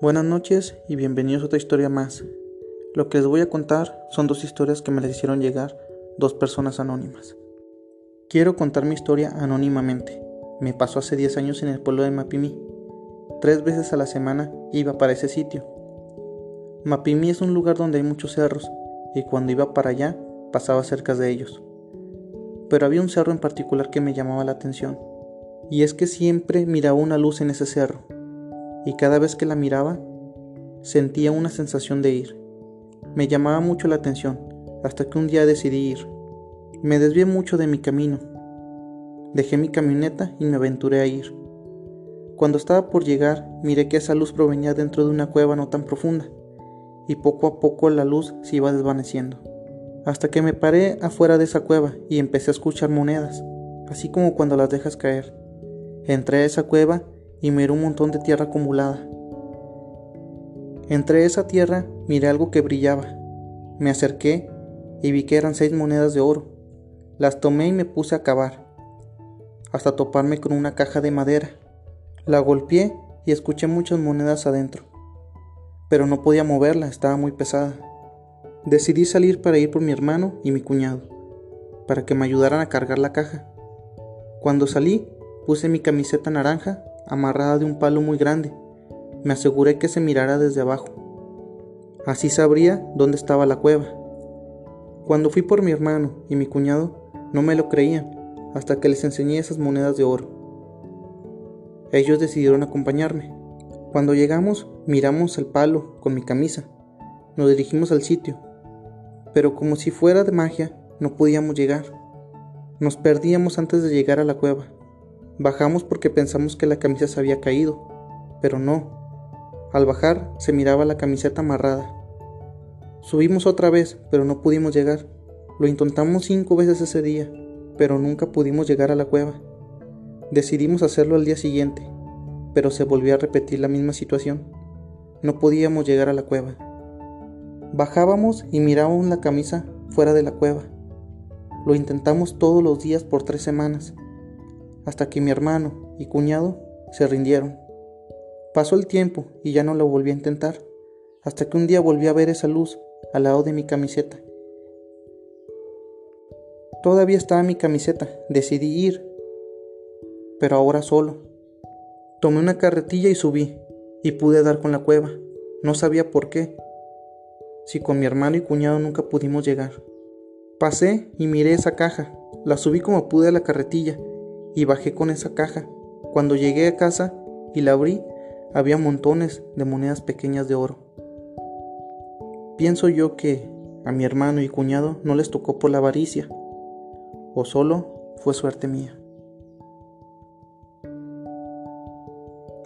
Buenas noches y bienvenidos a otra historia más. Lo que les voy a contar son dos historias que me les hicieron llegar dos personas anónimas. Quiero contar mi historia anónimamente. Me pasó hace 10 años en el pueblo de Mapimí. Tres veces a la semana iba para ese sitio. Mapimí es un lugar donde hay muchos cerros y cuando iba para allá pasaba cerca de ellos. Pero había un cerro en particular que me llamaba la atención y es que siempre miraba una luz en ese cerro y cada vez que la miraba sentía una sensación de ir. Me llamaba mucho la atención hasta que un día decidí ir. Me desvié mucho de mi camino. Dejé mi camioneta y me aventuré a ir. Cuando estaba por llegar, miré que esa luz provenía dentro de una cueva no tan profunda, y poco a poco la luz se iba desvaneciendo, hasta que me paré afuera de esa cueva y empecé a escuchar monedas, así como cuando las dejas caer. Entré a esa cueva y miré un montón de tierra acumulada. Entre esa tierra miré algo que brillaba. Me acerqué y vi que eran seis monedas de oro. Las tomé y me puse a cavar, hasta toparme con una caja de madera. La golpeé y escuché muchas monedas adentro, pero no podía moverla, estaba muy pesada. Decidí salir para ir por mi hermano y mi cuñado, para que me ayudaran a cargar la caja. Cuando salí, puse mi camiseta naranja amarrada de un palo muy grande. Me aseguré que se mirara desde abajo. Así sabría dónde estaba la cueva. Cuando fui por mi hermano y mi cuñado, no me lo creían hasta que les enseñé esas monedas de oro. Ellos decidieron acompañarme. Cuando llegamos, miramos el palo con mi camisa. Nos dirigimos al sitio, pero como si fuera de magia, no podíamos llegar. Nos perdíamos antes de llegar a la cueva. Bajamos porque pensamos que la camisa se había caído, pero no. Al bajar se miraba la camiseta amarrada. Subimos otra vez, pero no pudimos llegar. Lo intentamos cinco veces ese día, pero nunca pudimos llegar a la cueva. Decidimos hacerlo al día siguiente, pero se volvió a repetir la misma situación. No podíamos llegar a la cueva. Bajábamos y mirábamos la camisa fuera de la cueva. Lo intentamos todos los días por tres semanas, hasta que mi hermano y cuñado se rindieron. Pasó el tiempo y ya no lo volví a intentar, hasta que un día volví a ver esa luz al lado de mi camiseta. Todavía estaba mi camiseta, decidí ir, pero ahora solo. Tomé una carretilla y subí, y pude dar con la cueva. No sabía por qué, si con mi hermano y cuñado nunca pudimos llegar. Pasé y miré esa caja, la subí como pude a la carretilla y bajé con esa caja. Cuando llegué a casa y la abrí, había montones de monedas pequeñas de oro. Pienso yo que a mi hermano y cuñado no les tocó por la avaricia, o solo fue suerte mía.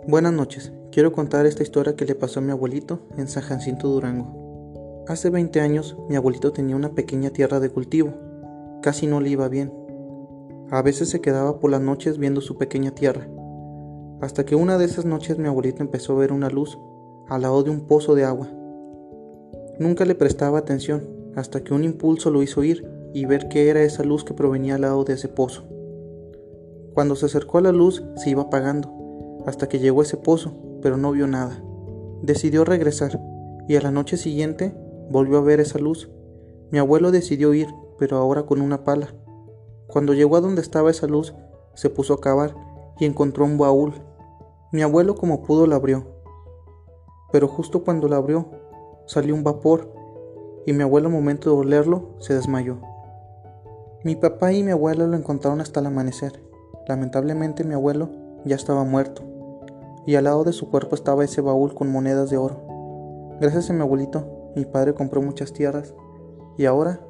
Buenas noches, quiero contar esta historia que le pasó a mi abuelito en San Jacinto Durango. Hace 20 años mi abuelito tenía una pequeña tierra de cultivo, casi no le iba bien a veces se quedaba por las noches viendo su pequeña tierra, hasta que una de esas noches mi abuelito empezó a ver una luz al lado de un pozo de agua. Nunca le prestaba atención, hasta que un impulso lo hizo ir y ver qué era esa luz que provenía al lado de ese pozo. Cuando se acercó a la luz se iba apagando, hasta que llegó a ese pozo, pero no vio nada. Decidió regresar, y a la noche siguiente volvió a ver esa luz. Mi abuelo decidió ir, pero ahora con una pala, cuando llegó a donde estaba esa luz, se puso a cavar y encontró un baúl. Mi abuelo como pudo la abrió. Pero justo cuando la abrió, salió un vapor y mi abuelo al momento de olerlo se desmayó. Mi papá y mi abuela lo encontraron hasta el amanecer. Lamentablemente mi abuelo ya estaba muerto y al lado de su cuerpo estaba ese baúl con monedas de oro. Gracias a mi abuelito, mi padre compró muchas tierras y ahora,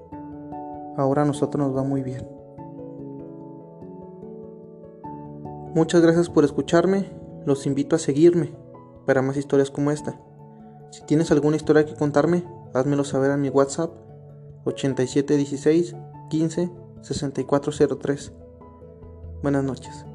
ahora a nosotros nos va muy bien. Muchas gracias por escucharme, los invito a seguirme para más historias como esta. Si tienes alguna historia que contarme, házmelo saber a mi WhatsApp 8716 15 6403. Buenas noches.